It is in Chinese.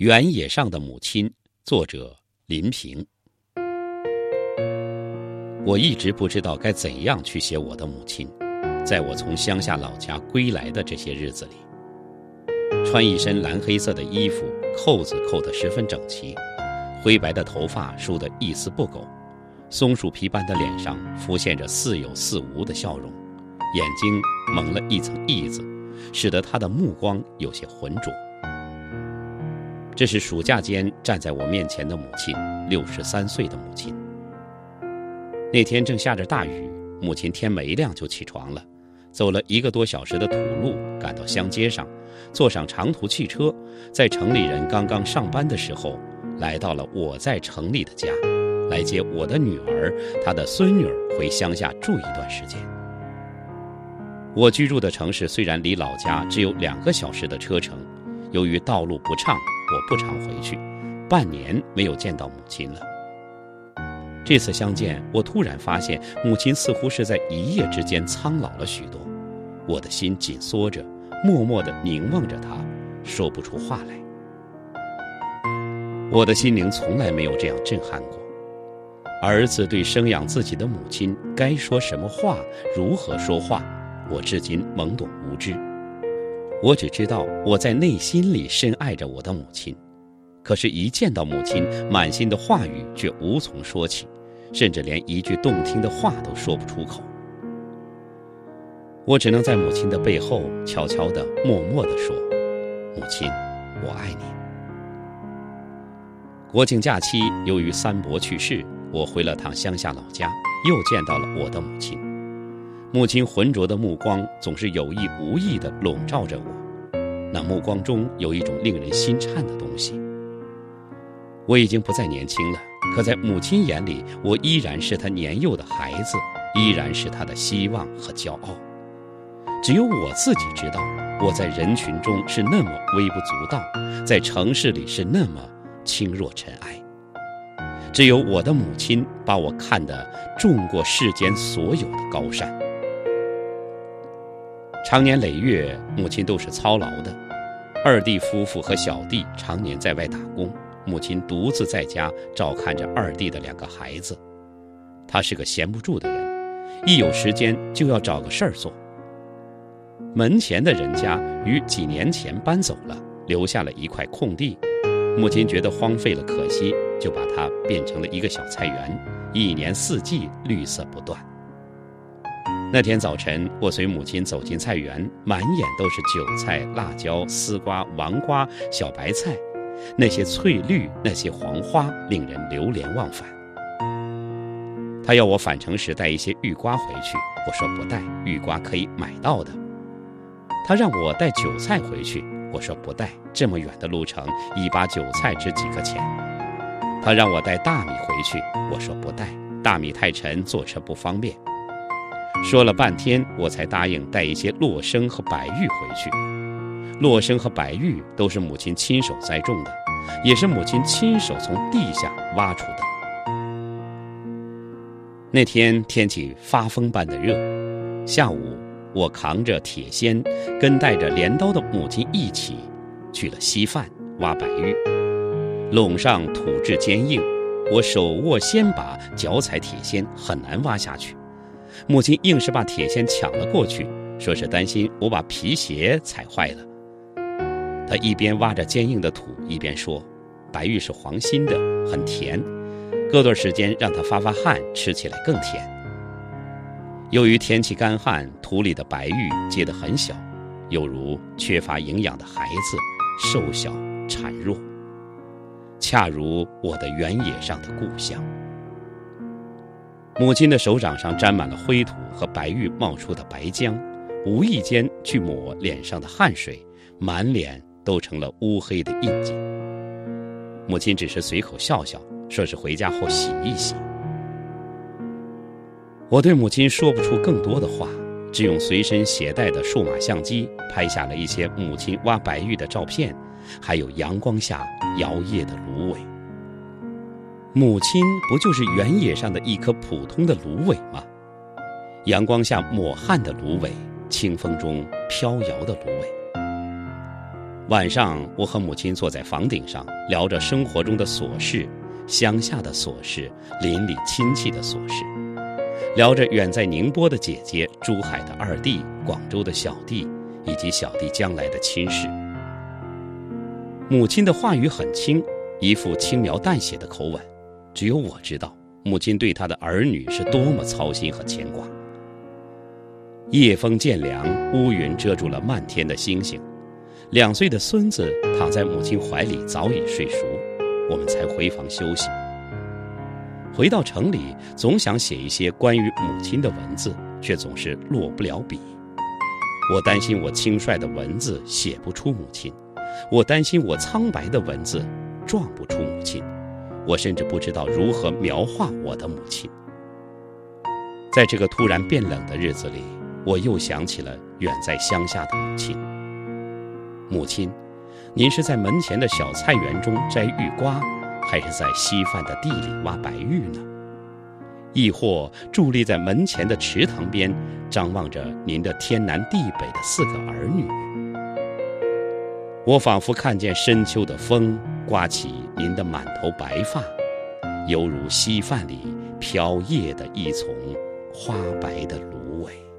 原野上的母亲，作者林平。我一直不知道该怎样去写我的母亲，在我从乡下老家归来的这些日子里，穿一身蓝黑色的衣服，扣子扣得十分整齐，灰白的头发梳得一丝不苟，松鼠皮般的脸上浮现着似有似无的笑容，眼睛蒙了一层翳子，使得他的目光有些浑浊。这是暑假间站在我面前的母亲，六十三岁的母亲。那天正下着大雨，母亲天没亮就起床了，走了一个多小时的土路，赶到乡街上，坐上长途汽车，在城里人刚刚上班的时候，来到了我在城里的家，来接我的女儿、她的孙女儿回乡下住一段时间。我居住的城市虽然离老家只有两个小时的车程，由于道路不畅。我不常回去，半年没有见到母亲了。这次相见，我突然发现母亲似乎是在一夜之间苍老了许多，我的心紧缩着，默默地凝望着她，说不出话来。我的心灵从来没有这样震撼过。儿子对生养自己的母亲该说什么话，如何说话，我至今懵懂无知。我只知道我在内心里深爱着我的母亲，可是，一见到母亲，满心的话语却无从说起，甚至连一句动听的话都说不出口。我只能在母亲的背后悄悄地、默默地说：“母亲，我爱你。”国庆假期，由于三伯去世，我回了趟乡下老家，又见到了我的母亲。母亲浑浊的目光总是有意无意地笼罩着我，那目光中有一种令人心颤的东西。我已经不再年轻了，可在母亲眼里，我依然是她年幼的孩子，依然是她的希望和骄傲。只有我自己知道，我在人群中是那么微不足道，在城市里是那么轻若尘埃。只有我的母亲把我看得重过世间所有的高山。长年累月，母亲都是操劳的。二弟夫妇和小弟常年在外打工，母亲独自在家照看着二弟的两个孩子。他是个闲不住的人，一有时间就要找个事儿做。门前的人家于几年前搬走了，留下了一块空地，母亲觉得荒废了可惜，就把它变成了一个小菜园，一年四季绿色不断。那天早晨，我随母亲走进菜园，满眼都是韭菜、辣椒、丝瓜、黄瓜、小白菜，那些翠绿，那些黄花，令人流连忘返。他要我返程时带一些玉瓜回去，我说不带，玉瓜可以买到的。他让我带韭菜回去，我说不带，这么远的路程，一把韭菜值几个钱。他让我带大米回去，我说不带，大米太沉，坐车不方便。说了半天，我才答应带一些洛生和白玉回去。洛生和白玉都是母亲亲手栽种的，也是母亲亲手从地下挖出的。那天天气发疯般的热，下午我扛着铁锨，跟带着镰刀的母亲一起去了稀饭挖白玉。垄上土质坚硬，我手握锨把，脚踩铁锨，很难挖下去。母亲硬是把铁锨抢了过去，说是担心我把皮鞋踩坏了。她一边挖着坚硬的土，一边说：“白玉是黄心的，很甜，隔段时间让它发发汗，吃起来更甜。”由于天气干旱，土里的白玉结得很小，犹如缺乏营养的孩子，瘦小孱弱，恰如我的原野上的故乡。母亲的手掌上沾满了灰土和白玉冒出的白浆，无意间去抹脸上的汗水，满脸都成了乌黑的印记。母亲只是随口笑笑，说是回家后洗一洗。我对母亲说不出更多的话，只用随身携带的数码相机拍下了一些母亲挖白玉的照片，还有阳光下摇曳的芦苇。母亲不就是原野上的一棵普通的芦苇吗？阳光下抹汗的芦苇，清风中飘摇的芦苇。晚上，我和母亲坐在房顶上，聊着生活中的琐事，乡下的琐事，邻里亲戚的琐事，聊着远在宁波的姐姐、珠海的二弟、广州的小弟，以及小弟将来的亲事。母亲的话语很轻，一副轻描淡写的口吻，只有我知道，母亲对她的儿女是多么操心和牵挂。夜风渐凉，乌云遮住了漫天的星星。两岁的孙子躺在母亲怀里，早已睡熟，我们才回房休息。回到城里，总想写一些关于母亲的文字，却总是落不了笔。我担心我轻率的文字写不出母亲，我担心我苍白的文字撞不出母亲，我甚至不知道如何描画我的母亲。在这个突然变冷的日子里，我又想起了远在乡下的母亲。母亲，您是在门前的小菜园中摘玉瓜，还是在稀饭的地里挖白玉呢？亦或伫立在门前的池塘边，张望着您的天南地北的四个儿女？我仿佛看见深秋的风刮起您的满头白发，犹如稀饭里飘曳的一丛花白的芦苇。